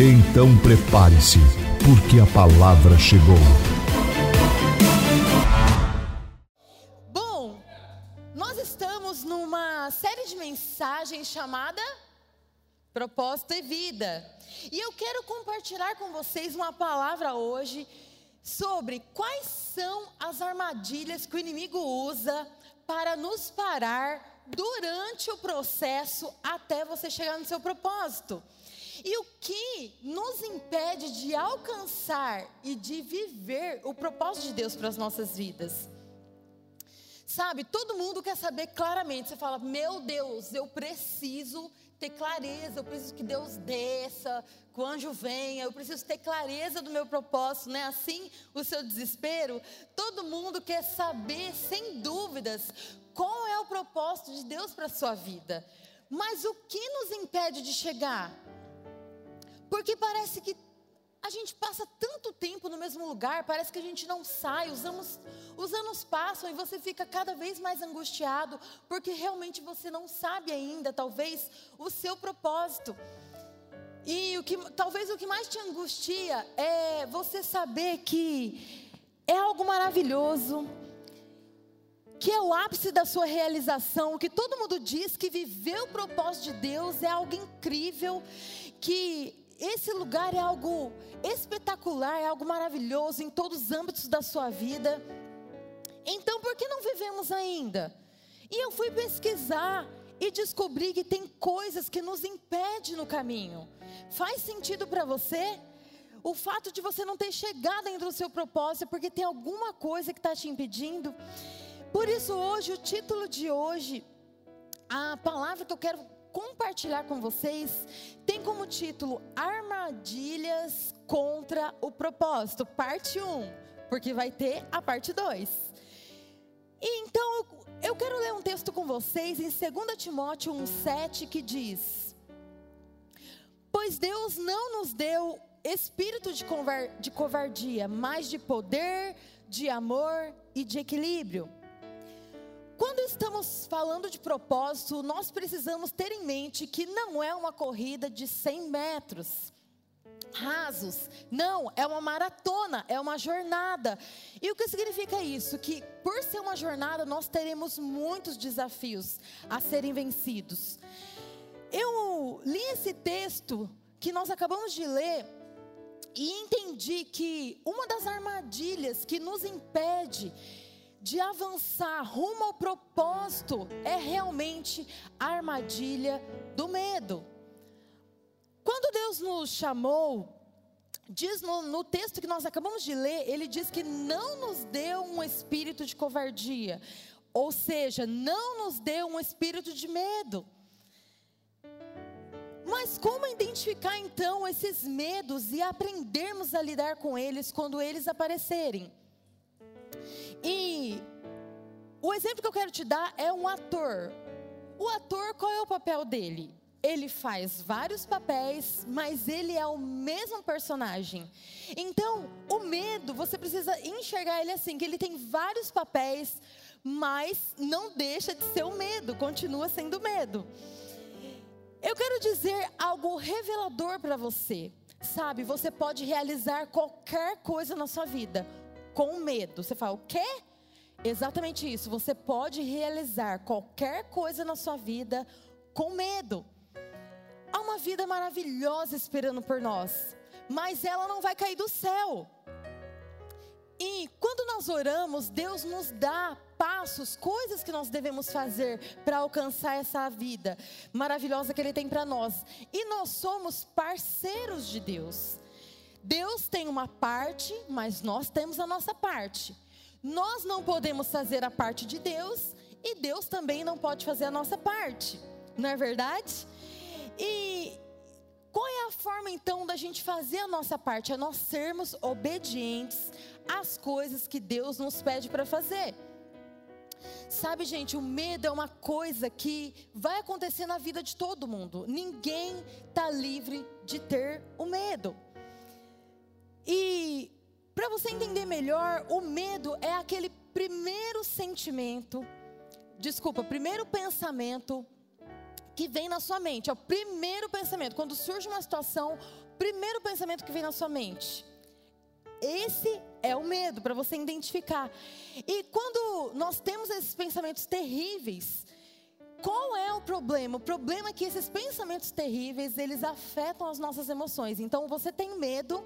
Então prepare-se, porque a palavra chegou. Bom, nós estamos numa série de mensagens chamada Propósito e Vida. E eu quero compartilhar com vocês uma palavra hoje sobre quais são as armadilhas que o inimigo usa para nos parar durante o processo até você chegar no seu propósito. E o que nos impede de alcançar e de viver o propósito de Deus para as nossas vidas? Sabe, todo mundo quer saber claramente. Você fala, meu Deus, eu preciso ter clareza, eu preciso que Deus desça, que o anjo venha, eu preciso ter clareza do meu propósito, não é assim o seu desespero? Todo mundo quer saber, sem dúvidas, qual é o propósito de Deus para a sua vida. Mas o que nos impede de chegar? Porque parece que a gente passa tanto tempo no mesmo lugar, parece que a gente não sai, os anos, os anos passam e você fica cada vez mais angustiado, porque realmente você não sabe ainda, talvez, o seu propósito. E o que, talvez o que mais te angustia é você saber que é algo maravilhoso, que é o ápice da sua realização, que todo mundo diz que viver o propósito de Deus é algo incrível, que esse lugar é algo espetacular, é algo maravilhoso em todos os âmbitos da sua vida. Então, por que não vivemos ainda? E eu fui pesquisar e descobri que tem coisas que nos impedem no caminho. Faz sentido para você? O fato de você não ter chegado ainda no seu propósito é porque tem alguma coisa que está te impedindo. Por isso, hoje, o título de hoje, a palavra que eu quero compartilhar com vocês tem como título Armadilhas contra o propósito, parte 1, porque vai ter a parte 2. E então eu, quero ler um texto com vocês em 2 Timóteo 1,7 que diz: Pois Deus não nos deu espírito de covardia, mas de poder, de amor e de equilíbrio. Quando estamos falando de propósito, nós precisamos ter em mente que não é uma corrida de 100 metros rasos. Não, é uma maratona, é uma jornada. E o que significa isso? Que por ser uma jornada, nós teremos muitos desafios a serem vencidos. Eu li esse texto que nós acabamos de ler e entendi que uma das armadilhas que nos impede de avançar rumo ao propósito é realmente a armadilha do medo. Quando Deus nos chamou, diz no, no, texto que nós acabamos de ler, ele diz que não nos deu um espírito de covardia, ou seja, não nos deu um espírito de medo. Mas como identificar então esses medos e aprendermos a lidar com eles quando eles aparecerem? E o exemplo que eu quero te dar é um ator. O ator, qual é o papel dele? Ele faz vários papéis, mas ele é o mesmo personagem. Então, o medo, você precisa enxergar ele assim, que ele tem vários papéis, mas não deixa de ser o medo, continua sendo medo. Eu quero dizer algo revelador para você. Sabe, você pode realizar qualquer coisa na sua vida com medo. Você fala, o quê? Exatamente isso. Você pode realizar qualquer coisa na sua vida com medo. Há uma vida maravilhosa esperando por nós, mas ela não vai cair do céu. E quando nós oramos, Deus nos dá passos, coisas que nós devemos fazer para alcançar essa vida maravilhosa que Ele tem para nós. E nós somos parceiros de Deus. Deus tem uma parte, mas nós temos a nossa parte. Nós não podemos fazer a parte de Deus e Deus também não pode fazer a nossa parte, não é verdade? E qual é a forma então da gente fazer a nossa parte? É nós sermos obedientes às coisas que Deus nos pede para fazer. Sabe, gente, o medo é uma coisa que vai acontecer na vida de todo mundo. Ninguém está livre de ter o medo. E para você entender melhor, o medo é aquele primeiro sentimento, desculpa, primeiro pensamento que vem na sua mente. É o primeiro pensamento. Quando surge uma situação, primeiro pensamento que vem na sua mente. Esse é o medo, para você identificar. E quando nós temos esses pensamentos terríveis, qual é o problema? O problema é que esses pensamentos terríveis, eles afetam as nossas emoções. Então você tem medo,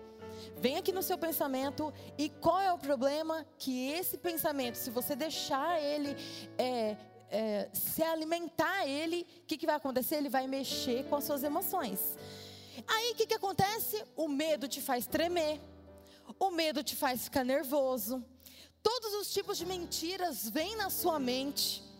vem aqui no seu pensamento, e qual é o problema? Que esse pensamento, se você deixar ele é, é, se alimentar ele, o que, que vai acontecer? Ele vai mexer com as suas emoções. Aí o que, que acontece? O medo te faz tremer, o medo te faz ficar nervoso. Todos os tipos de mentiras vêm na sua mente.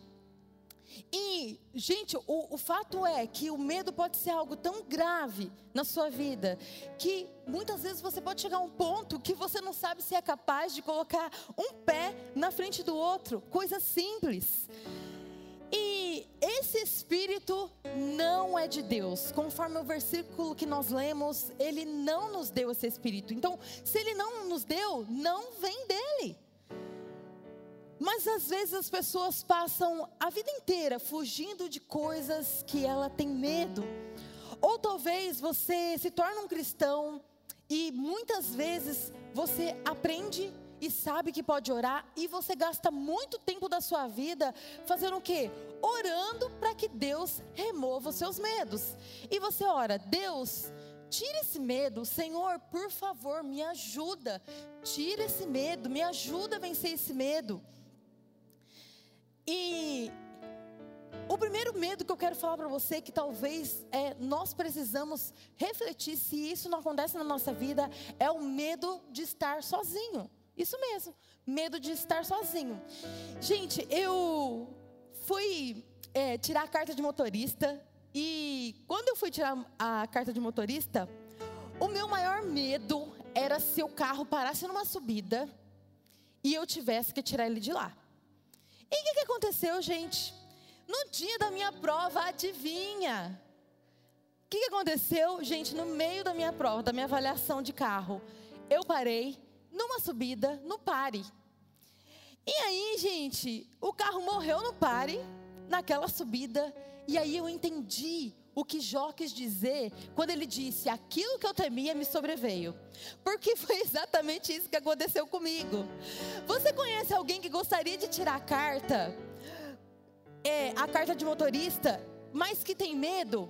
E, gente, o, o, fato é que o medo pode ser algo tão grave na sua vida que muitas vezes você pode chegar a um ponto que você não sabe se é capaz de colocar um pé na frente do outro. Coisa simples. E esse espírito não é de Deus. Conforme o versículo que nós lemos, ele não nos deu esse espírito. Então, se ele não nos deu, não vem dele. Mas às vezes as pessoas passam a vida inteira fugindo de coisas que ela tem medo. Ou talvez você se torne um cristão e muitas vezes você aprende e sabe que pode orar e você gasta muito tempo da sua vida fazendo o quê? Orando para que Deus remova os seus medos. E você ora, Deus, tira esse medo, Senhor, por favor, me ajuda. Tira esse medo, me ajuda a vencer esse medo. E o primeiro medo que eu quero falar para você, que talvez é, nós precisamos refletir se isso não acontece na nossa vida, é o medo de estar sozinho. Isso mesmo, medo de estar sozinho. Gente, eu fui é, tirar a carta de motorista e quando eu fui tirar a carta de motorista, o meu maior medo era se o carro parasse numa subida e eu tivesse que tirar ele de lá. E o que, que aconteceu, gente? No dia da minha prova, adivinha? O que, que aconteceu, gente, no meio da minha prova, da minha avaliação de carro? Eu parei numa subida, no pare. E aí, gente, o carro morreu no pare, naquela subida, e aí eu entendi o que Jó quis dizer quando ele disse: Aquilo que eu temia me sobreveio. Porque foi exatamente isso que aconteceu comigo. Você conhece alguém que gostaria de tirar a carta, é, a carta de motorista, mas que tem medo?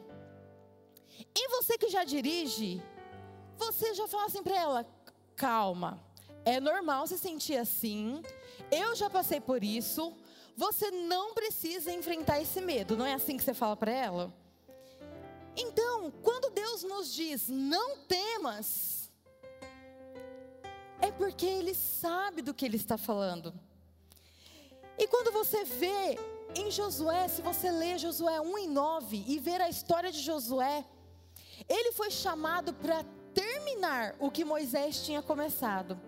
E você que já dirige, você já fala assim para ela: calma é normal se sentir assim. Eu já passei por isso. Você não precisa enfrentar esse medo. Não é assim que você fala para ela? Então, quando Deus nos diz não temas, é porque Ele sabe do que Ele está falando. E quando você vê em Josué, se você lê Josué 1 e 9 e ver a história de Josué, ele foi chamado para terminar o que Moisés tinha começado.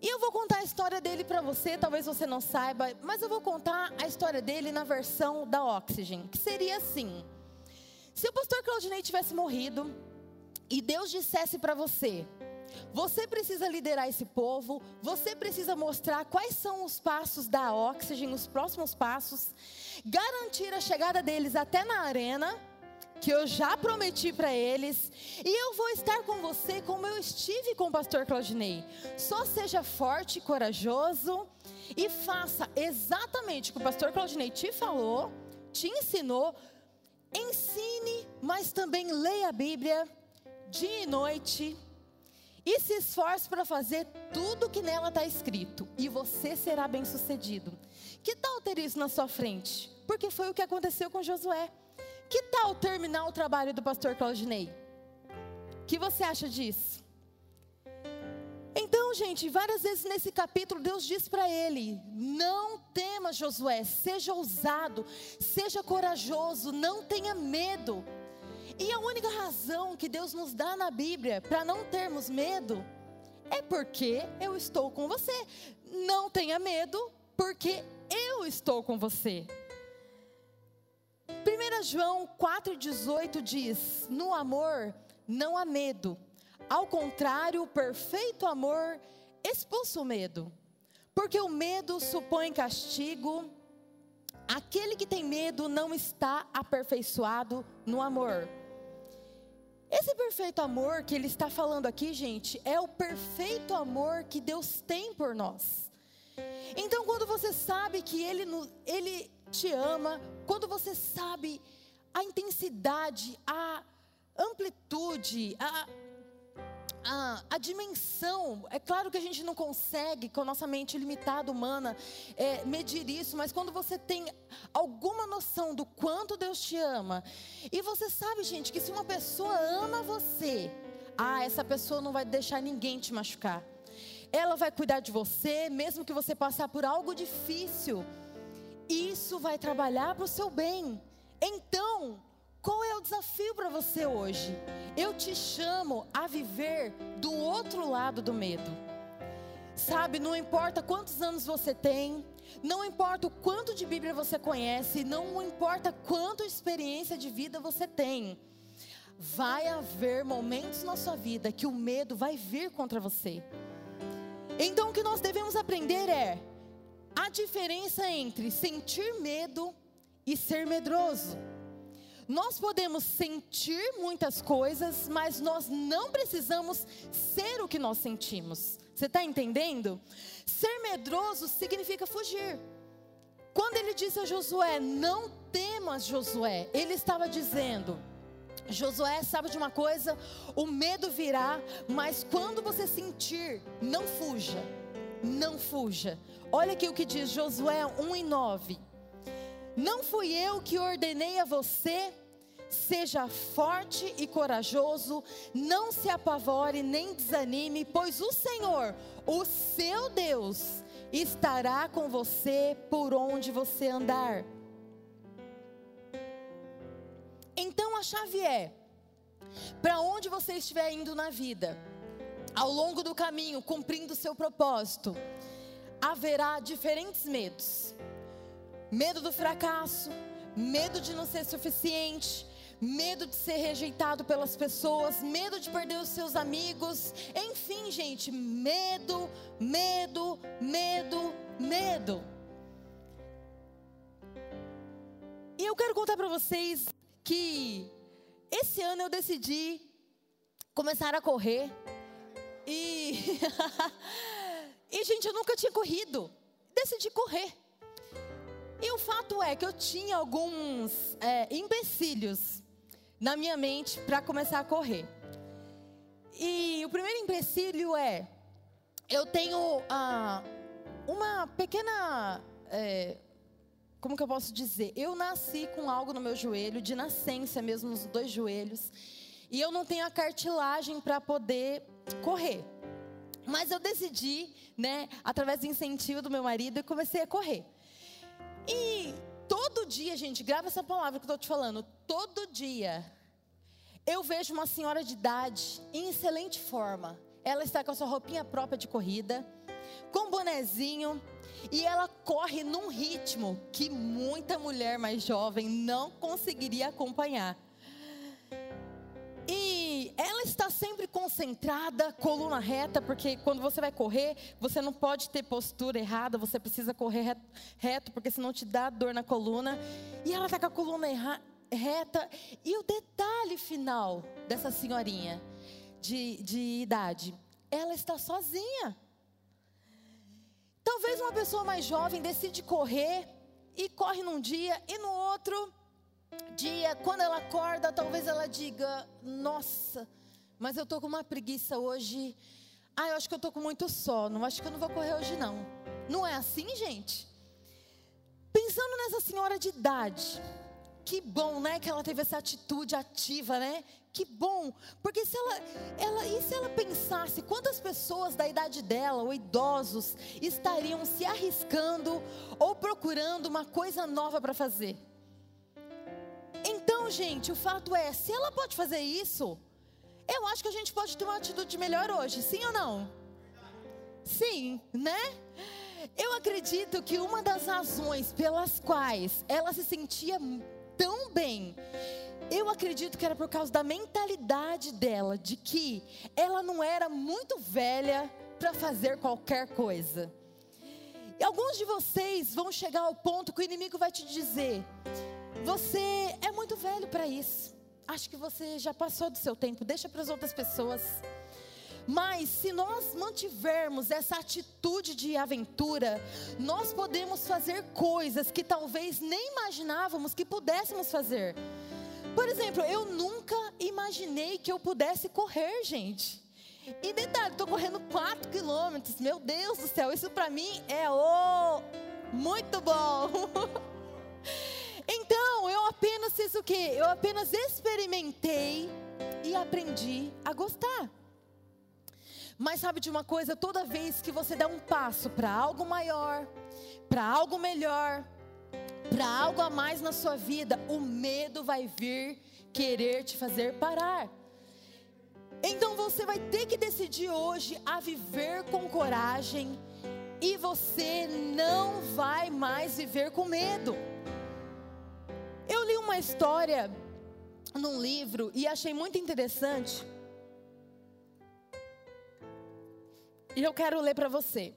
E eu vou contar a história dele para você, talvez você não saiba, mas eu vou contar a história dele na versão da Oxygen, que seria assim: se o pastor Claudinei tivesse morrido e Deus dissesse para você, você precisa liderar esse povo, você precisa mostrar quais são os passos da Oxygen, os próximos passos, garantir a chegada deles até na arena que eu já prometi para eles, e eu vou estar com você como eu estive com o pastor Claudinei. Só seja forte e corajoso e faça exatamente o que o pastor Claudinei te falou, te ensinou. Ensine, mas também leia a Bíblia dia e noite. E se esforce para fazer tudo que nela está escrito, e você será bem sucedido. Que tal ter isso na sua frente? Porque foi o que aconteceu com Josué. Que tal terminar o trabalho do pastor Claudinei? O que você acha disso? Gente, várias vezes nesse capítulo, Deus diz para ele: Não tema, Josué, seja ousado, seja corajoso, não tenha medo. E a única razão que Deus nos dá na Bíblia para não termos medo é porque eu estou com você. Não tenha medo, porque eu estou com você. 1 João 4,18 diz: No amor não há medo, ao contrário, o perfeito amor expulsa o medo, porque o medo supõe castigo. Aquele que tem medo não está aperfeiçoado no amor. Esse perfeito amor que ele está falando aqui, gente, é o perfeito amor que Deus tem por nós. Então, quando você sabe que ele, ele te ama, quando você sabe a intensidade, a amplitude, a, a, a, dimensão, é claro que a gente não consegue, com a nossa mente limitada humana, é, medir isso, mas quando você tem alguma noção do quanto Deus te ama, e você sabe, gente, que se uma pessoa ama você, ah, essa pessoa não vai deixar ninguém te machucar. Ela vai cuidar de você, mesmo que você passar por algo difícil. Isso vai trabalhar para o seu bem. Então, qual é o desafio para você hoje? Eu te chamo a viver do outro lado do medo. Sabe, não importa quantos anos você tem, não importa o quanto de Bíblia você conhece, não importa quanto experiência de vida você tem. Vai haver momentos na sua vida que o medo vai vir contra você. Então o que nós devemos aprender é a diferença entre sentir medo e ser medroso. Nós podemos sentir muitas coisas, mas nós não precisamos ser o que nós sentimos. Você está entendendo? Ser medroso significa fugir. Quando ele disse a Josué: Não temas, Josué, ele estava dizendo. Josué sabe de uma coisa: o medo virá, mas quando você sentir, não fuja, não fuja. Olha aqui o que diz Josué 1 e 9. Não fui eu que ordenei a você, seja forte e corajoso, não se apavore nem desanime, pois o Senhor, o seu Deus, estará com você por onde você andar. Então a chave é: para onde você estiver indo na vida, ao longo do caminho, cumprindo o seu propósito, haverá diferentes medos: medo do fracasso, medo de não ser suficiente, medo de ser rejeitado pelas pessoas, medo de perder os seus amigos, enfim, gente, medo, medo, medo, medo. E eu quero contar para vocês que esse ano eu decidi começar a correr e E, gente, eu nunca tinha corrido. Decidi correr. E o fato é que eu tinha alguns é, empecilhos na minha mente para começar a correr. E o primeiro empecilho é: eu tenho ah, uma pequena. É, como que eu posso dizer? Eu nasci com algo no meu joelho, de nascença mesmo, nos dois joelhos. E eu não tenho a cartilagem para poder correr. Mas eu decidi, né, através do incentivo do meu marido, eu comecei a correr. E todo dia, gente, grava essa palavra que eu estou te falando. Todo dia eu vejo uma senhora de idade em excelente forma. Ela está com a sua roupinha própria de corrida, com um bonezinho, e ela corre num ritmo que muita mulher mais jovem não conseguiria acompanhar. Está sempre concentrada, coluna reta, porque quando você vai correr, você não pode ter postura errada, você precisa correr reto, porque senão te dá dor na coluna. E ela está com a coluna reta. E o detalhe final dessa senhorinha de, de idade, ela está sozinha. Talvez uma pessoa mais jovem decide correr e corre num dia e no outro dia, quando ela acorda, talvez ela diga: Nossa, mas eu estou com uma preguiça hoje. Ah, eu acho que eu estou com muito sono. Acho que eu não vou correr hoje, não. Não é assim, gente? Pensando nessa senhora de idade, que bom, né? Que ela teve essa atitude ativa, né? Que bom, porque se ela, ela, e se ela pensasse quantas pessoas da idade dela, ou idosos, estariam se arriscando ou procurando uma coisa nova para fazer? Então, gente, o fato é, se ela pode fazer isso, eu acho que a gente pode ter uma atitude melhor hoje, sim ou não? Sim, né? Eu acredito que uma das razões pelas quais ela se sentia tão bem, eu acredito que era por causa da mentalidade dela, de que ela não era muito velha para fazer qualquer coisa. E alguns de vocês vão chegar ao ponto que o inimigo vai te dizer: você é muito velho para isso. Acho que você já passou do seu tempo, deixa para as outras pessoas. Mas se nós mantivermos essa atitude de aventura, nós podemos fazer coisas que talvez nem imaginávamos que pudéssemos fazer. Por exemplo, eu nunca imaginei que eu pudesse correr, gente. E detalhe, estou correndo 4 quilômetros. Meu Deus do céu, isso para mim é o muito bom. então, eu apenas fiz o quê? Eu apenas experimentei e aprendi a gostar. Mas sabe de uma coisa? Toda vez que você dá um passo para algo maior, para algo melhor, para algo a mais na sua vida, o medo vai vir querer te fazer parar. Então você vai ter que decidir hoje a viver com coragem e você não vai mais viver com medo. Uma história num livro e achei muito interessante E eu quero ler para você.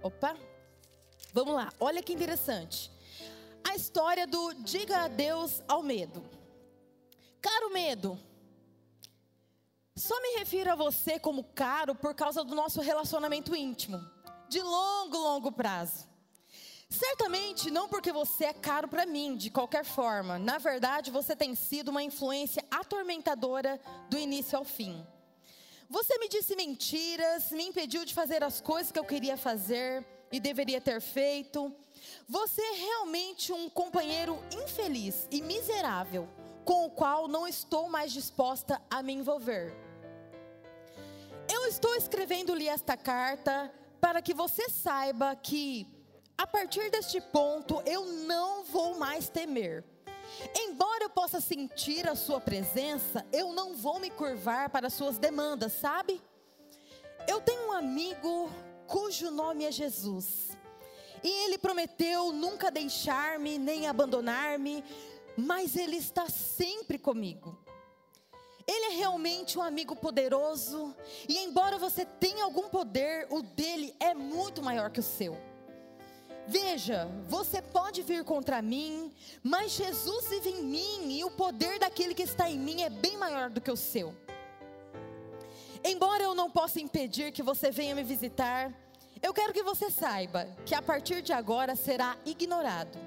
Opa, vamos lá, olha que interessante. A história do diga adeus ao medo. Caro medo, só me refiro a você como caro por causa do nosso relacionamento íntimo, de longo, longo prazo. Certamente não porque você é caro para mim, de qualquer forma. Na verdade, você tem sido uma influência atormentadora do início ao fim. Você me disse mentiras, me impediu de fazer as coisas que eu queria fazer e deveria ter feito. Você é realmente um companheiro infeliz e miserável, com o qual não estou mais disposta a me envolver. Eu estou escrevendo-lhe esta carta para que você saiba que, a partir deste ponto, eu não vou mais temer Embora eu possa sentir a sua presença, eu não vou me curvar para suas demandas, sabe? Eu tenho um amigo cujo nome é Jesus. E ele prometeu nunca deixar-me nem abandonar-me, mas ele está sempre comigo. Ele é realmente um amigo poderoso, e embora você tenha algum poder, o dele é muito maior que o seu. Veja, você pode vir contra mim, mas Jesus vive em mim e o poder daquele que está em mim é bem maior do que o seu. Embora eu não possa impedir que você venha me visitar, eu quero que você saiba que a partir de agora será ignorado.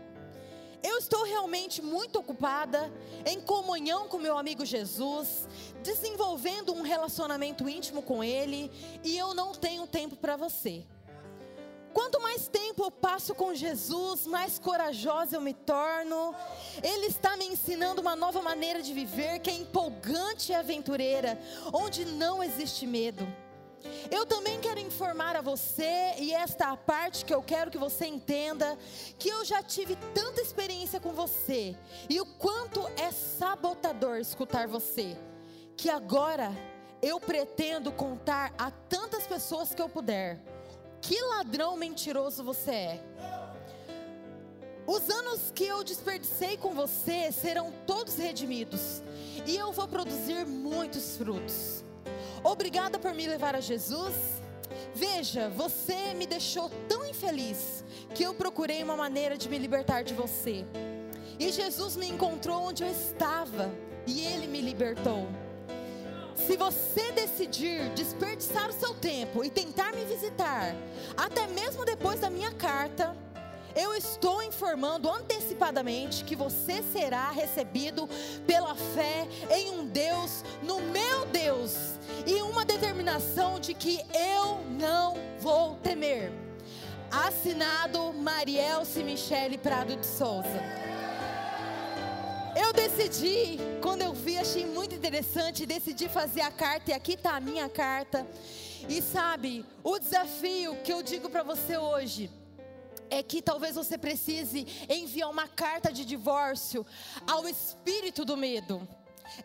Eu estou realmente muito ocupada em comunhão com meu amigo Jesus, desenvolvendo um relacionamento íntimo com ele, e eu não tenho tempo para você. Quanto mais tempo eu passo com Jesus, mais corajosa eu me torno. Ele está me ensinando uma nova maneira de viver que é empolgante e aventureira, onde não existe medo. Eu também quero informar a você, e esta é a parte que eu quero que você entenda, que eu já tive tanta experiência com você, e o quanto é sabotador escutar você, que agora eu pretendo contar a tantas pessoas que eu puder que ladrão mentiroso você é. Os anos que eu desperdicei com você serão todos redimidos, e eu vou produzir muitos frutos. Obrigada por me levar a Jesus. Veja, você me deixou tão infeliz que eu procurei uma maneira de me libertar de você. E Jesus me encontrou onde eu estava e ele me libertou. Se você decidir desperdiçar o seu tempo e tentar me visitar, até mesmo depois da minha carta, eu estou informando antecipadamente que você será recebido pela fé em um Deus, no meu Deus, e uma determinação de que eu não vou temer. Assinado Marielce Michele Prado de Souza. Eu decidi, quando eu vi, achei muito interessante, decidi fazer a carta e aqui está a minha carta. E sabe, o desafio que eu digo para você hoje é que talvez você precise enviar uma carta de divórcio ao espírito do medo.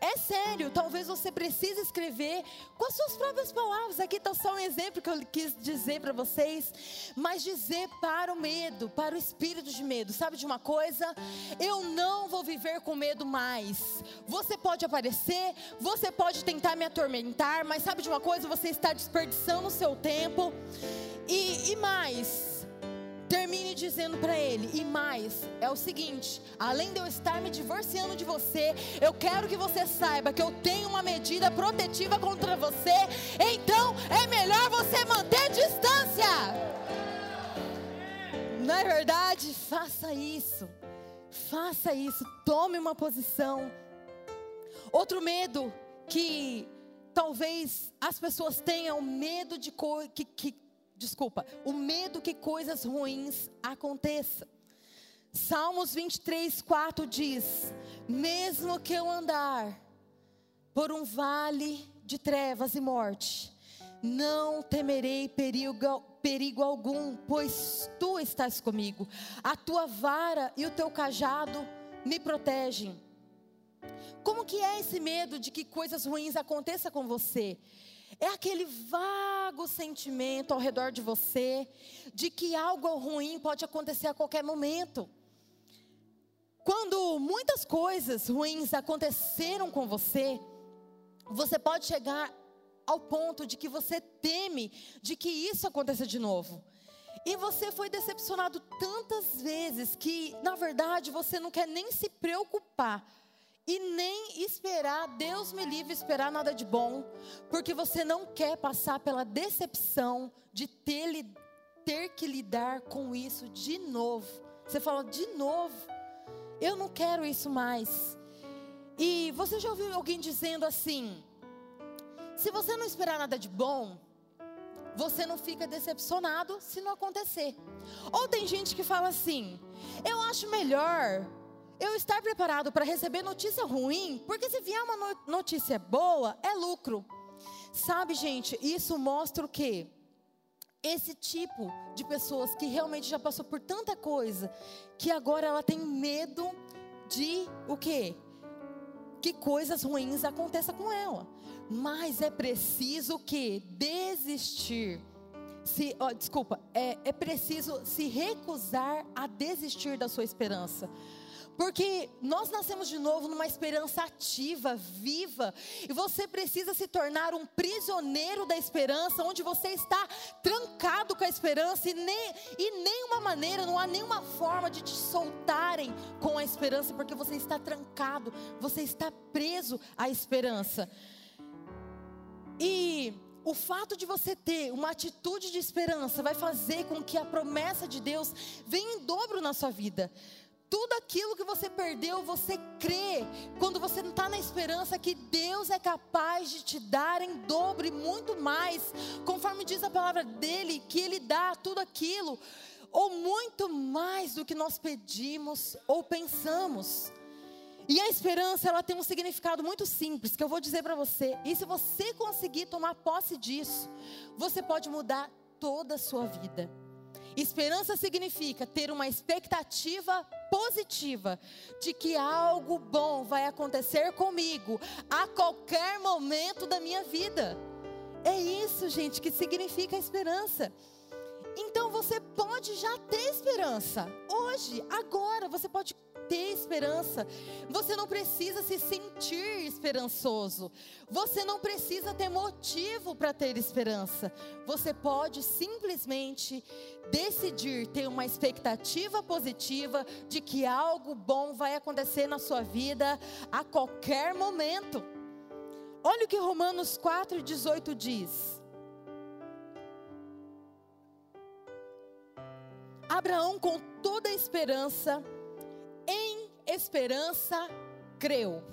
É sério, talvez você precise escrever com as suas próprias palavras. Aqui está só um exemplo que eu quis dizer para vocês, mas dizer para o medo, para o espírito de medo. Sabe de uma coisa? Eu não vou viver com medo mais. Você pode aparecer, você pode tentar me atormentar, mas sabe de uma coisa? Você está desperdiçando o seu tempo. E, e mais, Termine dizendo para ele, e mais, é o seguinte: além de eu estar me divorciando de você, eu quero que você saiba que eu tenho uma medida protetiva contra você, então é melhor você manter distância. Não é verdade? Faça isso, faça isso, tome uma posição. Outro medo que talvez as pessoas tenham medo de que, que desculpa, o medo que coisas ruins aconteçam. Salmos 23, 4 diz: Mesmo que eu andar por um vale de trevas e morte, não temerei perigo, perigo algum, pois tu estás comigo. A tua vara e o teu cajado me protegem. Como que é esse medo de que coisas ruins aconteçam com você? É aquele vago sentimento ao redor de você de que algo ruim pode acontecer a qualquer momento. Quando muitas coisas ruins aconteceram com você, você pode chegar ao ponto de que você teme de que isso aconteça de novo. E você foi decepcionado tantas vezes que, na verdade, você não quer nem se preocupar e nem esperar, Deus me livre esperar nada de bom, porque você não quer passar pela decepção de ter, ter que lidar com isso de novo. Você fala, de novo, eu não quero isso mais. E você já ouviu alguém dizendo assim: se você não esperar nada de bom, você não fica decepcionado se não acontecer. Ou tem gente que fala assim: eu acho melhor eu estar preparado para receber notícia ruim, porque se vier uma notícia boa, é lucro. Sabe, gente, isso mostra o quê? Esse tipo de pessoas que realmente já passou por tanta coisa, que agora ela tem medo de o quê? Que coisas ruins aconteçam com ela. Mas é preciso que desistir. Se, oh, desculpa, é, é preciso se recusar a desistir da sua esperança. Porque nós nascemos de novo numa esperança ativa, viva, e você precisa se tornar um prisioneiro da esperança, onde você está trancado com a esperança, e, nem, e nenhuma maneira, não há nenhuma forma de te soltarem com a esperança, porque você está trancado, você está preso à esperança. E o fato de você ter uma atitude de esperança vai fazer com que a promessa de Deus venha em dobro na sua vida tudo aquilo que você perdeu, você crê, quando você não está na esperança que Deus é capaz de te dar em dobro e muito mais, conforme diz a palavra dele, que Ele dá tudo aquilo, ou muito mais do que nós pedimos ou pensamos. E a esperança, ela tem um significado muito simples, que eu vou dizer para você. E se você conseguir tomar posse disso, você pode mudar toda a sua vida. Esperança significa ter uma expectativa positiva de que algo bom vai acontecer comigo a qualquer momento da minha vida. É isso, gente, que significa esperança. Então você pode já ter esperança. Hoje, agora, você pode ter esperança. Você não precisa se sentir esperançoso. Você não precisa ter motivo para ter esperança. Você pode simplesmente decidir ter uma expectativa positiva de que algo bom vai acontecer na sua vida a qualquer momento. Olha o que Romanos 4,18 diz. Abraão, com toda a esperança, em esperança creu.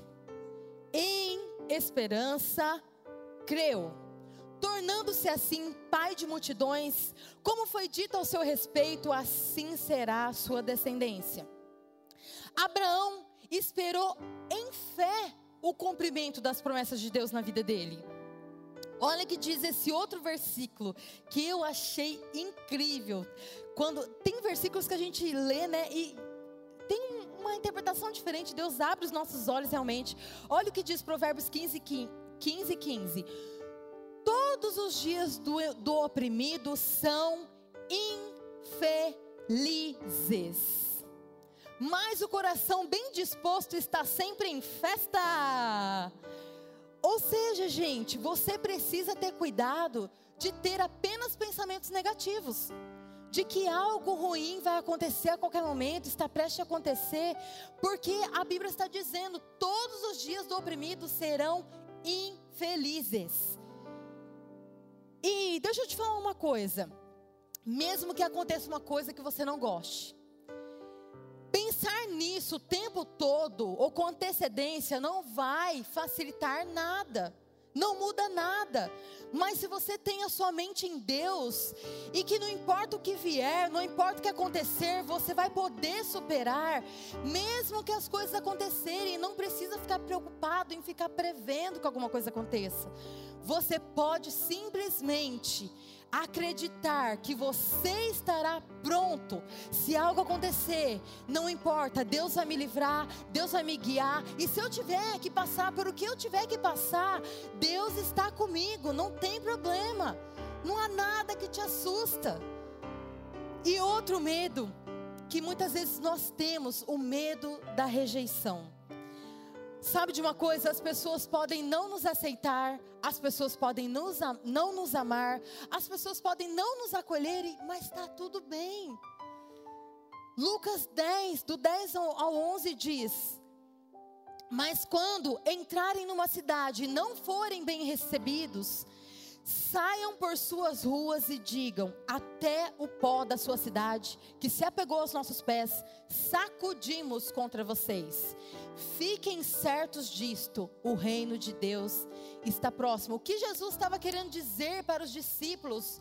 Em esperança creu. Tornando-se assim pai de multidões, como foi dito ao seu respeito, assim será a sua descendência. Abraão esperou em fé o cumprimento das promessas de Deus na vida dele. Olha que diz esse outro versículo que eu achei incrível. Quando tem versículos que a gente lê, né, e tem uma interpretação diferente. Deus abre os nossos olhos realmente. Olha o que diz Provérbios 15, 15, 15. Todos os dias do, do oprimido são infelizes. Mas o coração bem disposto está sempre em festa. Ou seja, gente, você precisa ter cuidado de ter apenas pensamentos negativos. De que algo ruim vai acontecer a qualquer momento, está prestes a acontecer, porque a Bíblia está dizendo: todos os dias do oprimido serão infelizes. E deixa eu te falar uma coisa: mesmo que aconteça uma coisa que você não goste, pensar nisso o tempo todo ou com antecedência não vai facilitar nada, não muda nada. Mas se você tem a sua mente em Deus e que não importa o que vier, não importa o que acontecer, você vai poder superar, mesmo que as coisas acontecerem, não precisa ficar preocupado em ficar prevendo que alguma coisa aconteça. Você pode simplesmente acreditar que você estará pronto. Se algo acontecer, não importa, Deus vai me livrar, Deus vai me guiar. E se eu tiver que passar por o que eu tiver que passar, Deus está comigo, não tem problema. Não há nada que te assusta. E outro medo que muitas vezes nós temos, o medo da rejeição. Sabe de uma coisa? As pessoas podem não nos aceitar, as pessoas podem nos, não nos amar, as pessoas podem não nos acolher, mas está tudo bem. Lucas 10, do 10 ao 11 diz: Mas quando entrarem numa cidade e não forem bem recebidos, Saiam por suas ruas e digam: até o pó da sua cidade, que se apegou aos nossos pés, sacudimos contra vocês. Fiquem certos disto: o reino de Deus está próximo. O que Jesus estava querendo dizer para os discípulos?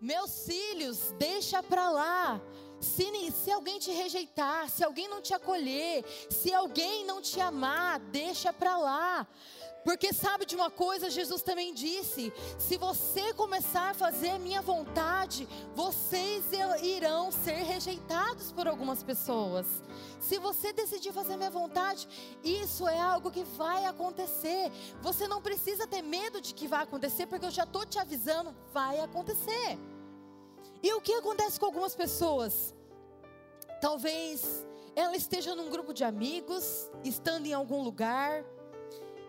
Meus filhos, deixa para lá. Se, se alguém te rejeitar, se alguém não te acolher, se alguém não te amar, deixa para lá. Porque sabe de uma coisa, Jesus também disse: se você começar a fazer a minha vontade, vocês irão ser rejeitados por algumas pessoas. Se você decidir fazer a minha vontade, isso é algo que vai acontecer. Você não precisa ter medo de que vai acontecer, porque eu já estou te avisando, vai acontecer. E o que acontece com algumas pessoas? Talvez ela esteja num grupo de amigos, estando em algum lugar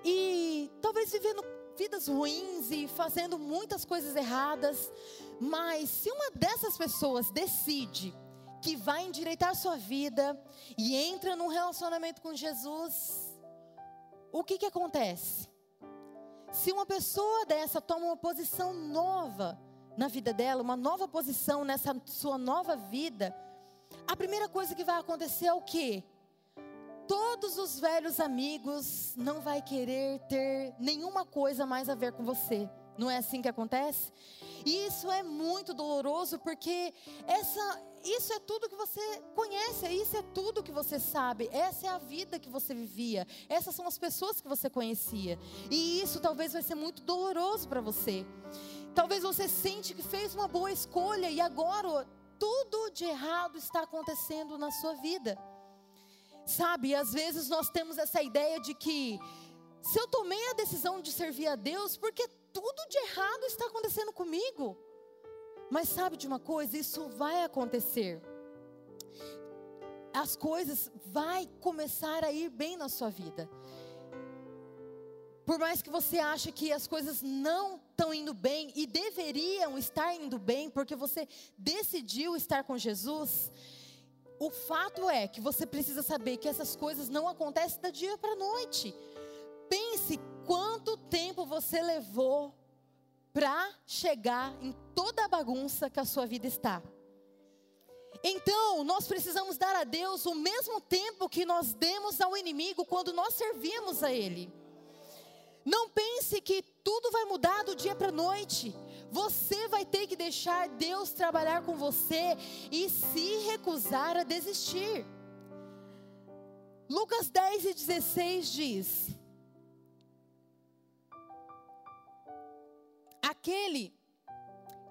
e talvez vivendo vidas ruins e fazendo muitas coisas erradas, mas se uma dessas pessoas decide que vai endireitar sua vida e entra num relacionamento com Jesus, o que que acontece? Se uma pessoa dessa toma uma posição nova na vida dela, uma nova posição nessa sua nova vida, a primeira coisa que vai acontecer é o quê? Todos os velhos amigos não vai querer ter nenhuma coisa mais a ver com você. Não é assim que acontece? E isso é muito doloroso porque essa, isso é tudo que você conhece, isso é tudo que você sabe, essa é a vida que você vivia, essas são as pessoas que você conhecia. E isso talvez vai ser muito doloroso para você. Talvez você sente que fez uma boa escolha e agora tudo de errado está acontecendo na sua vida. Sabe, às vezes nós temos essa ideia de que se eu tomei a decisão de servir a Deus, porque tudo de errado está acontecendo comigo. Mas sabe de uma coisa, isso vai acontecer. As coisas vai começar a ir bem na sua vida. Por mais que você ache que as coisas não estão indo bem e deveriam estar indo bem, porque você decidiu estar com Jesus, o fato é que você precisa saber que essas coisas não acontecem da dia para a noite. Pense quanto tempo você levou para chegar em toda a bagunça que a sua vida está. Então, nós precisamos dar a Deus o mesmo tempo que nós demos ao inimigo quando nós servimos a Ele. Não pense que tudo vai mudar do dia para a noite. Você vai ter que deixar Deus trabalhar com você e se recusar a desistir. Lucas 10 e 16 diz: aquele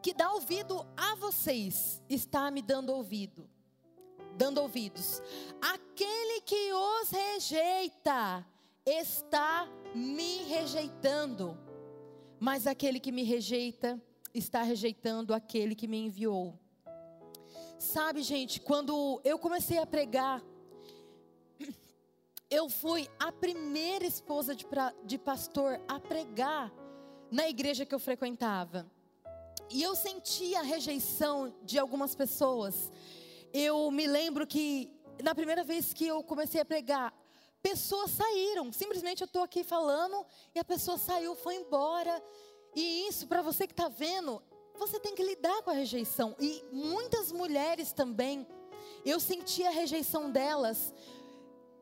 que dá ouvido a vocês está me dando ouvido, dando ouvidos. Aquele que os rejeita está me rejeitando. Mas aquele que me rejeita está rejeitando aquele que me enviou. Sabe, gente, quando eu comecei a pregar, eu fui a primeira esposa de, pra, de pastor a pregar na igreja que eu frequentava. E eu senti a rejeição de algumas pessoas. Eu me lembro que na primeira vez que eu comecei a pregar, pessoas saíram. Simplesmente eu estou aqui falando e a pessoa saiu, foi embora. E isso, para você que está vendo, você tem que lidar com a rejeição. E muitas mulheres também, eu senti a rejeição delas.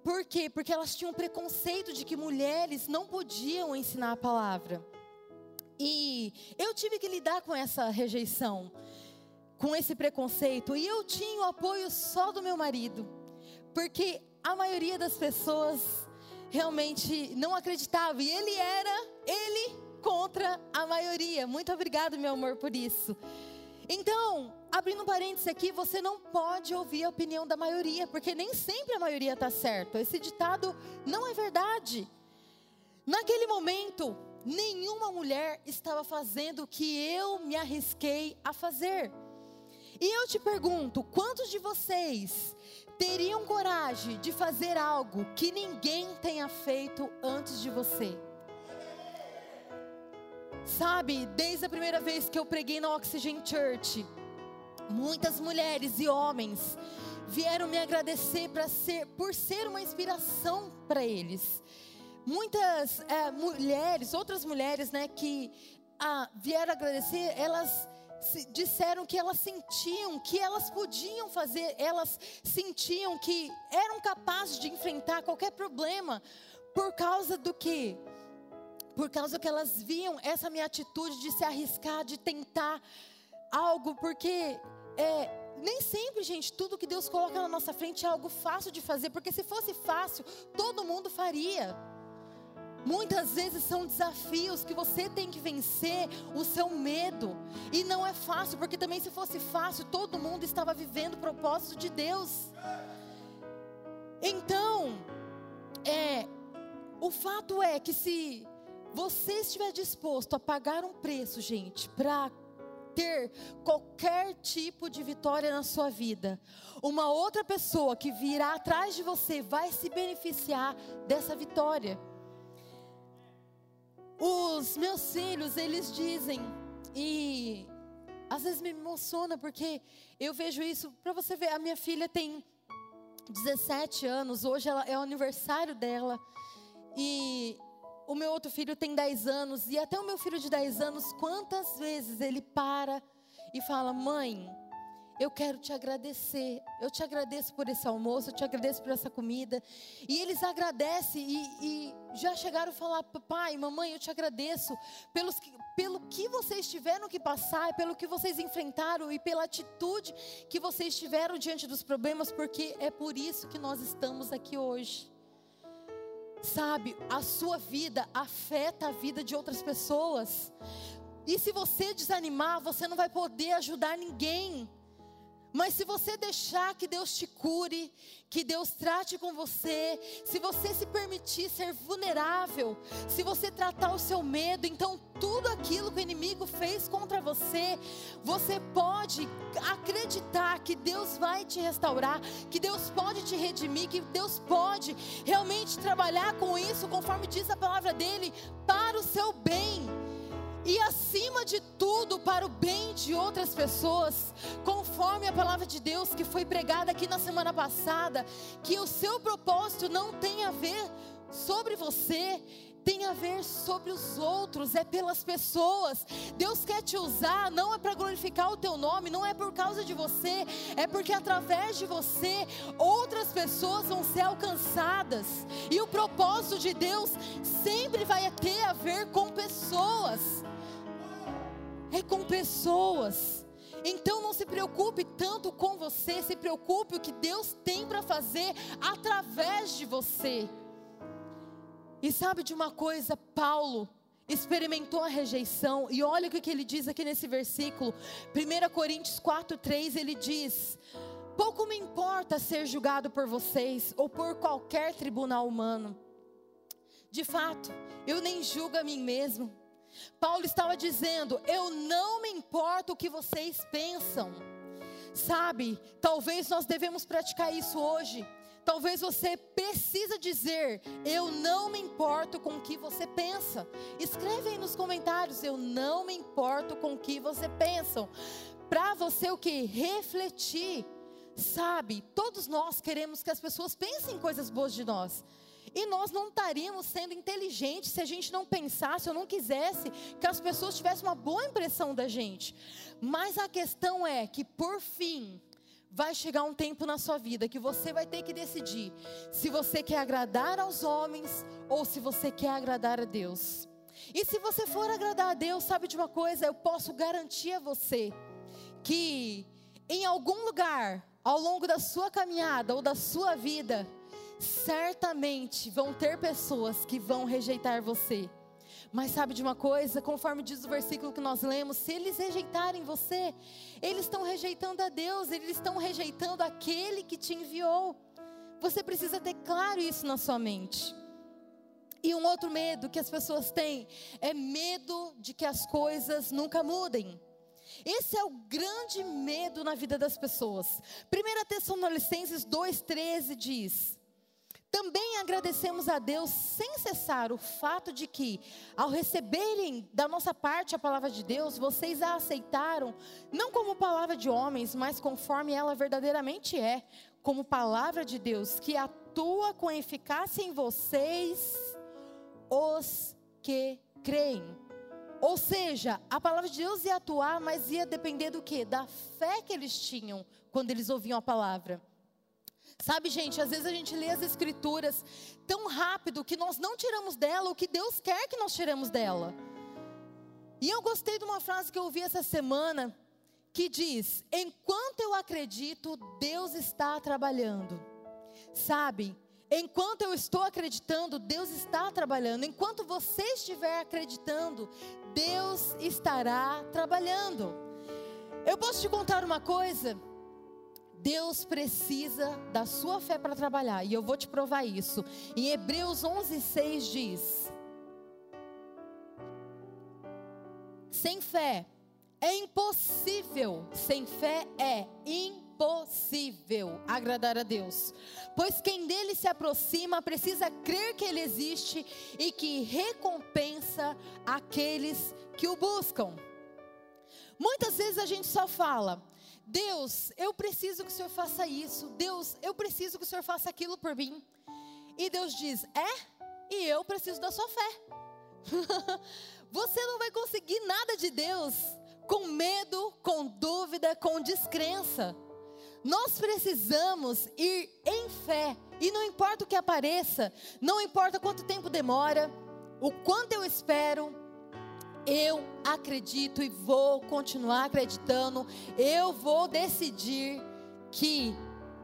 Por quê? Porque elas tinham preconceito de que mulheres não podiam ensinar a palavra. E eu tive que lidar com essa rejeição, com esse preconceito. E eu tinha o apoio só do meu marido. Porque a maioria das pessoas realmente não acreditava. E ele era, ele contra a maioria. Muito obrigado, meu amor, por isso. Então, abrindo um parênteses aqui, você não pode ouvir a opinião da maioria, porque nem sempre a maioria está certa. Esse ditado não é verdade. Naquele momento, nenhuma mulher estava fazendo o que eu me arrisquei a fazer. E eu te pergunto: quantos de vocês teriam coragem de fazer algo que ninguém tenha feito antes de você? Sabe, desde a primeira vez que eu preguei na Oxygen Church, muitas mulheres e homens vieram me agradecer ser, por ser uma inspiração para eles. Muitas é, mulheres, outras mulheres, né, que ah, vieram agradecer, elas disseram que elas sentiam que elas podiam fazer, elas sentiam que eram capazes de enfrentar qualquer problema por causa do que por causa que elas viam essa minha atitude de se arriscar, de tentar algo, porque é, nem sempre, gente, tudo que Deus coloca na nossa frente é algo fácil de fazer, porque se fosse fácil, todo mundo faria. Muitas vezes são desafios que você tem que vencer o seu medo. E não é fácil, porque também se fosse fácil, todo mundo estava vivendo o propósito de Deus. Então, é, o fato é que se você estiver disposto a pagar um preço, gente, para ter qualquer tipo de vitória na sua vida, uma outra pessoa que virá atrás de você vai se beneficiar dessa vitória. Os meus filhos, eles dizem, e às vezes me emociona porque eu vejo isso, para você ver, a minha filha tem 17 anos, hoje ela, é o aniversário dela, e o meu outro filho tem 10 anos, e até o meu filho de 10 anos, quantas vezes ele para e fala: Mãe, eu quero te agradecer. Eu te agradeço por esse almoço, eu te agradeço por essa comida. E eles agradecem e, e já chegaram a falar: Pai, mamãe, eu te agradeço pelos, pelo que vocês tiveram que passar, pelo que vocês enfrentaram e pela atitude que vocês tiveram diante dos problemas, porque é por isso que nós estamos aqui hoje. Sabe, a sua vida afeta a vida de outras pessoas. E se você desanimar, você não vai poder ajudar ninguém. Mas se você deixar que Deus te cure, que Deus trate com você, se você se permitir ser vulnerável, se você tratar o seu medo, então tudo aquilo que o inimigo fez contra você, você pode acreditar que Deus vai te restaurar, que Deus pode te redimir, que Deus pode realmente trabalhar com isso, conforme diz a palavra dele, para o seu bem e acima de tudo para o bem de outras pessoas, conforme a palavra de Deus que foi pregada aqui na semana passada, que o seu propósito não tem a ver sobre você, tem a ver sobre os outros, é pelas pessoas. Deus quer te usar, não é para glorificar o teu nome, não é por causa de você, é porque através de você outras pessoas vão ser alcançadas. E o propósito de Deus sempre vai ter a ver com pessoas é com pessoas. Então não se preocupe tanto com você, se preocupe o que Deus tem para fazer através de você. E sabe de uma coisa, Paulo, experimentou a rejeição, e olha o que ele diz aqui nesse versículo, 1 Coríntios 4,3, ele diz: Pouco me importa ser julgado por vocês ou por qualquer tribunal humano. De fato, eu nem julgo a mim mesmo. Paulo estava dizendo: Eu não me importo o que vocês pensam. Sabe, talvez nós devemos praticar isso hoje. Talvez você precisa dizer: Eu não me importo com o que você pensa. Escreve aí nos comentários: Eu não me importo com o que você pensa. Para você o que? Refletir. Sabe, todos nós queremos que as pessoas pensem coisas boas de nós. E nós não estaríamos sendo inteligentes se a gente não pensasse ou não quisesse que as pessoas tivessem uma boa impressão da gente. Mas a questão é que, por fim, vai chegar um tempo na sua vida que você vai ter que decidir se você quer agradar aos homens ou se você quer agradar a Deus. E se você for agradar a Deus, sabe de uma coisa? Eu posso garantir a você que em algum lugar, ao longo da sua caminhada ou da sua vida, certamente vão ter pessoas que vão rejeitar você. Mas sabe de uma coisa? Conforme diz o versículo que nós lemos, se eles rejeitarem você, eles estão rejeitando a Deus, eles estão rejeitando aquele que te enviou. Você precisa ter claro isso na sua mente. E um outro medo que as pessoas têm é medo de que as coisas nunca mudem. Esse é o grande medo na vida das pessoas. 1 Tessalonicenses 2,13 diz: também agradecemos a Deus sem cessar o fato de que, ao receberem da nossa parte a palavra de Deus, vocês a aceitaram, não como palavra de homens, mas conforme ela verdadeiramente é, como palavra de Deus, que atua com eficácia em vocês, os que creem. Ou seja, a palavra de Deus ia atuar, mas ia depender do que? Da fé que eles tinham quando eles ouviam a palavra. Sabe, gente, às vezes a gente lê as escrituras tão rápido que nós não tiramos dela o que Deus quer que nós tiremos dela. E eu gostei de uma frase que eu ouvi essa semana que diz: Enquanto eu acredito, Deus está trabalhando. Sabe? Enquanto eu estou acreditando, Deus está trabalhando. Enquanto você estiver acreditando, Deus estará trabalhando. Eu posso te contar uma coisa? Deus precisa da sua fé para trabalhar, e eu vou te provar isso. Em Hebreus 11:6 diz: Sem fé é impossível, sem fé é impossível agradar a Deus. Pois quem dele se aproxima precisa crer que ele existe e que recompensa aqueles que o buscam. Muitas vezes a gente só fala: Deus, eu preciso que o Senhor faça isso. Deus, eu preciso que o Senhor faça aquilo por mim. E Deus diz: É, e eu preciso da sua fé. Você não vai conseguir nada de Deus com medo, com dúvida, com descrença. Nós precisamos ir em fé, e não importa o que apareça, não importa quanto tempo demora, o quanto eu espero, eu acredito e vou continuar acreditando. Eu vou decidir que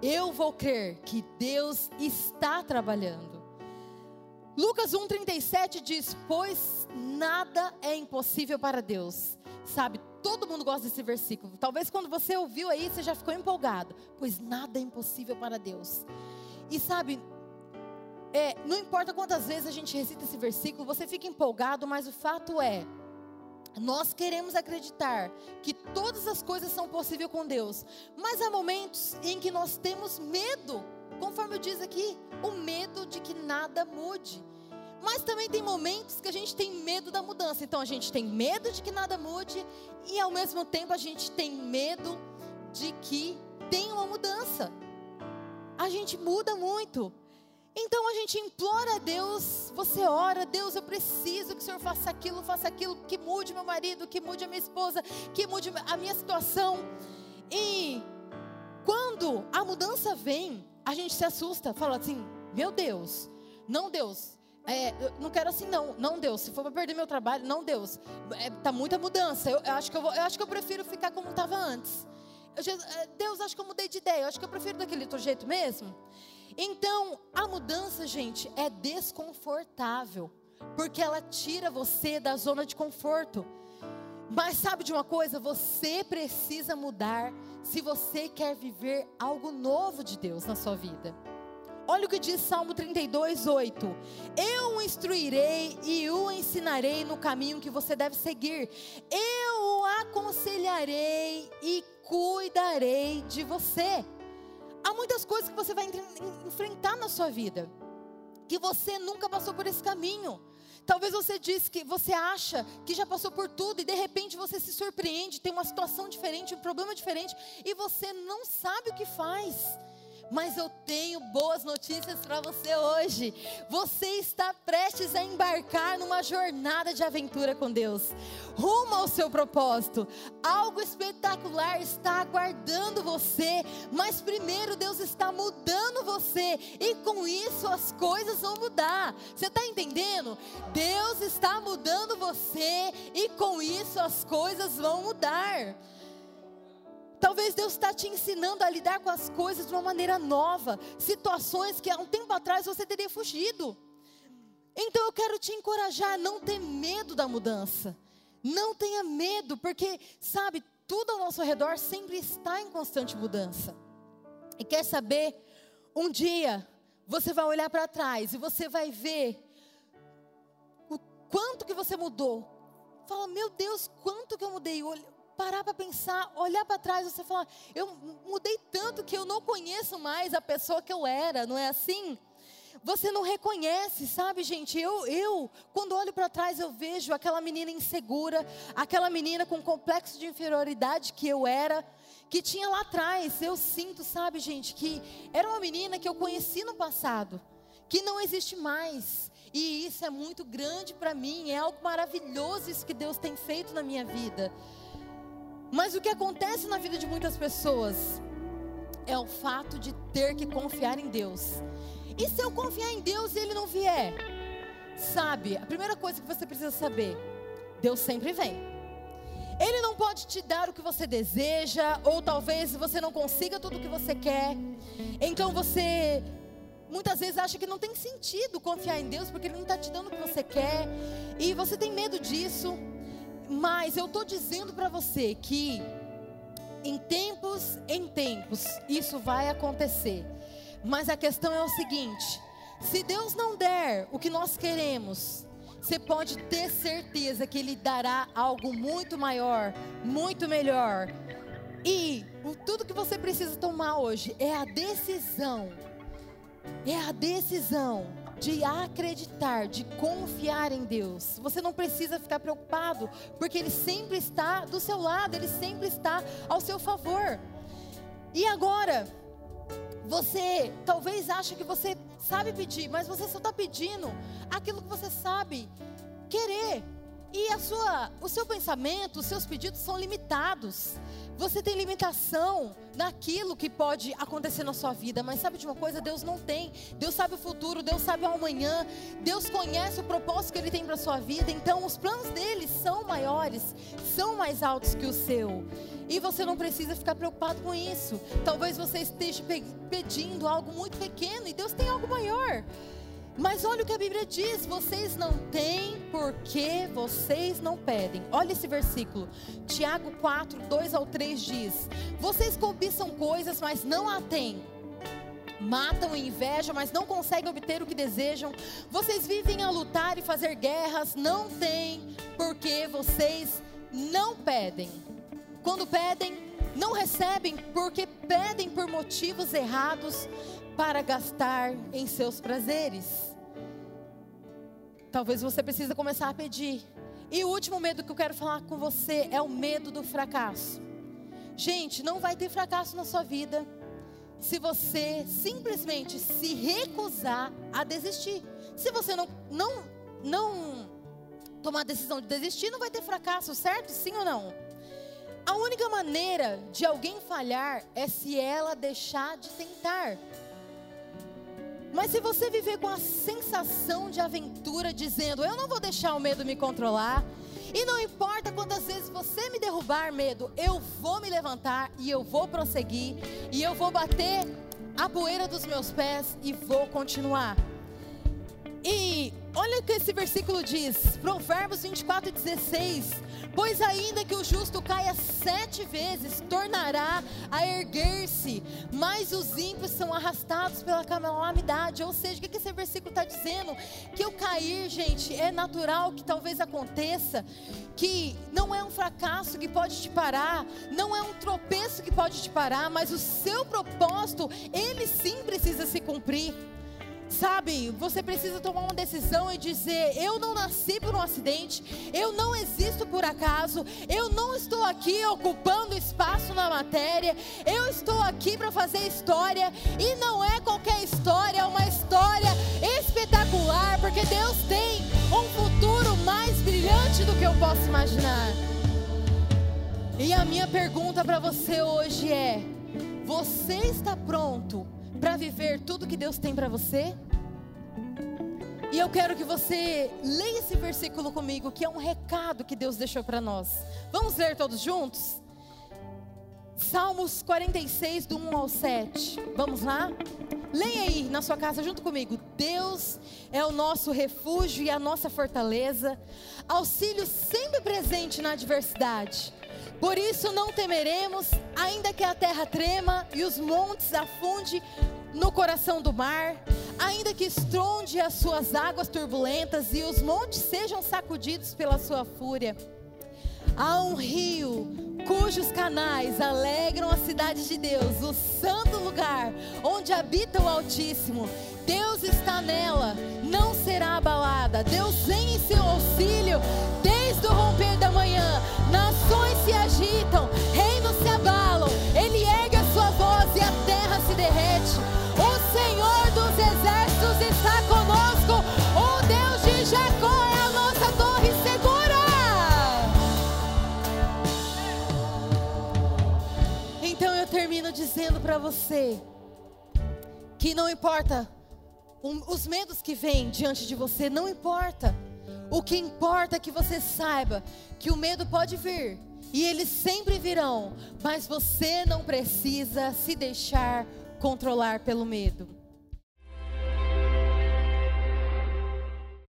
eu vou crer que Deus está trabalhando. Lucas 1,37 diz: Pois nada é impossível para Deus. Sabe, todo mundo gosta desse versículo. Talvez quando você ouviu aí, você já ficou empolgado. Pois nada é impossível para Deus. E sabe, é, não importa quantas vezes a gente recita esse versículo, você fica empolgado, mas o fato é nós queremos acreditar que todas as coisas são possíveis com Deus, mas há momentos em que nós temos medo, conforme eu diz aqui, o medo de que nada mude. Mas também tem momentos que a gente tem medo da mudança. Então a gente tem medo de que nada mude e ao mesmo tempo a gente tem medo de que tenha uma mudança. A gente muda muito. Então a gente implora a Deus, você ora, Deus, eu preciso que o Senhor faça aquilo, faça aquilo, que mude meu marido, que mude a minha esposa, que mude a minha situação. E quando a mudança vem, a gente se assusta, fala assim: meu Deus, não Deus, é, não quero assim não, não Deus. Se for para perder meu trabalho, não Deus. É, tá muita mudança. Eu, eu acho que eu, vou, eu acho que eu prefiro ficar como estava antes. Eu, é, Deus, acho que eu mudei de ideia. Eu acho que eu prefiro daquele outro jeito mesmo. Então, a mudança, gente, é desconfortável. porque ela tira você da zona de conforto. Mas sabe de uma coisa? Você precisa mudar se você quer viver algo novo de Deus na sua vida. Olha o que diz Salmo 32, 8. Eu o instruirei e o ensinarei no caminho que você deve seguir. Eu o aconselharei e cuidarei de você. Há muitas coisas que você vai enfrentar na sua vida, que você nunca passou por esse caminho. Talvez você disse que você acha que já passou por tudo e de repente você se surpreende, tem uma situação diferente, um problema diferente e você não sabe o que faz. Mas eu tenho boas notícias para você hoje. Você está prestes a embarcar numa jornada de aventura com Deus, rumo ao seu propósito. Algo espetacular está aguardando você, mas primeiro Deus está mudando você, e com isso as coisas vão mudar. Você está entendendo? Deus está mudando você, e com isso as coisas vão mudar. Talvez Deus está te ensinando a lidar com as coisas de uma maneira nova, situações que há um tempo atrás você teria fugido. Então eu quero te encorajar a não ter medo da mudança. Não tenha medo, porque, sabe, tudo ao nosso redor sempre está em constante mudança. E quer saber? Um dia você vai olhar para trás e você vai ver o quanto que você mudou. Fala, meu Deus, quanto que eu mudei parar para pensar, olhar para trás, você falar, eu mudei tanto que eu não conheço mais a pessoa que eu era, não é assim? Você não reconhece, sabe, gente? Eu, eu quando olho para trás, eu vejo aquela menina insegura, aquela menina com complexo de inferioridade que eu era, que tinha lá atrás. Eu sinto, sabe, gente, que era uma menina que eu conheci no passado, que não existe mais. E isso é muito grande para mim, é algo maravilhoso isso que Deus tem feito na minha vida. Mas o que acontece na vida de muitas pessoas é o fato de ter que confiar em Deus. E se eu confiar em Deus e Ele não vier? Sabe, a primeira coisa que você precisa saber: Deus sempre vem. Ele não pode te dar o que você deseja, ou talvez você não consiga tudo o que você quer. Então você muitas vezes acha que não tem sentido confiar em Deus porque Ele não está te dando o que você quer, e você tem medo disso. Mas eu estou dizendo para você que em tempos em tempos isso vai acontecer. Mas a questão é o seguinte: se Deus não der o que nós queremos, você pode ter certeza que Ele dará algo muito maior, muito melhor. E tudo que você precisa tomar hoje é a decisão. É a decisão de acreditar, de confiar em Deus. Você não precisa ficar preocupado, porque Ele sempre está do seu lado, Ele sempre está ao seu favor. E agora, você talvez ache que você sabe pedir, mas você só está pedindo aquilo que você sabe querer. E a sua, o seu pensamento, os seus pedidos são limitados. Você tem limitação naquilo que pode acontecer na sua vida, mas sabe de uma coisa? Deus não tem. Deus sabe o futuro, Deus sabe o amanhã. Deus conhece o propósito que Ele tem para sua vida. Então, os planos dele são maiores, são mais altos que o seu. E você não precisa ficar preocupado com isso. Talvez você esteja pedindo algo muito pequeno e Deus tem algo maior. Mas olha o que a Bíblia diz: vocês não têm porque vocês não pedem. Olha esse versículo, Tiago 4, 2 ao 3 diz: Vocês cobiçam coisas, mas não a têm. Matam e invejam, mas não conseguem obter o que desejam. Vocês vivem a lutar e fazer guerras, não têm, porque vocês não pedem. Quando pedem, não recebem, porque pedem por motivos errados para gastar em seus prazeres. Talvez você precise começar a pedir. E o último medo que eu quero falar com você é o medo do fracasso. Gente, não vai ter fracasso na sua vida se você simplesmente se recusar a desistir. Se você não não não tomar a decisão de desistir, não vai ter fracasso, certo? Sim ou não? A única maneira de alguém falhar é se ela deixar de tentar. Mas se você viver com a sensação de aventura, dizendo: Eu não vou deixar o medo me controlar, e não importa quantas vezes você me derrubar, medo, eu vou me levantar e eu vou prosseguir, e eu vou bater a poeira dos meus pés e vou continuar. E Olha o que esse versículo diz, Provérbios 24, 16. Pois ainda que o justo caia sete vezes, tornará a erguer-se, mas os ímpios são arrastados pela calamidade. Ou seja, o que esse versículo está dizendo? Que o cair, gente, é natural que talvez aconteça, que não é um fracasso que pode te parar, não é um tropeço que pode te parar, mas o seu propósito, ele sim precisa se cumprir. Sabe, você precisa tomar uma decisão e dizer: eu não nasci por um acidente, eu não existo por acaso, eu não estou aqui ocupando espaço na matéria, eu estou aqui para fazer história e não é qualquer história, é uma história espetacular, porque Deus tem um futuro mais brilhante do que eu posso imaginar. E a minha pergunta para você hoje é: você está pronto para viver tudo que Deus tem para você? E eu quero que você leia esse versículo comigo, que é um recado que Deus deixou para nós. Vamos ler todos juntos? Salmos 46, do 1 ao 7. Vamos lá? Leia aí na sua casa junto comigo. Deus é o nosso refúgio e a nossa fortaleza, auxílio sempre presente na adversidade. Por isso não temeremos, ainda que a terra trema e os montes afunde no coração do mar, ainda que estronde as suas águas turbulentas e os montes sejam sacudidos pela sua fúria. Há um rio cujos canais alegram a cidade de Deus, o santo lugar onde habita o Altíssimo. Deus está nela, não será abalada. Deus vem em seu auxílio desde o romper da manhã. Nações se agitam, reinos se abalam. Ele ergue a sua voz e a terra se derrete. O Senhor dos exércitos está conosco. Dizendo para você que não importa os medos que vêm diante de você, não importa. O que importa é que você saiba que o medo pode vir e eles sempre virão, mas você não precisa se deixar controlar pelo medo.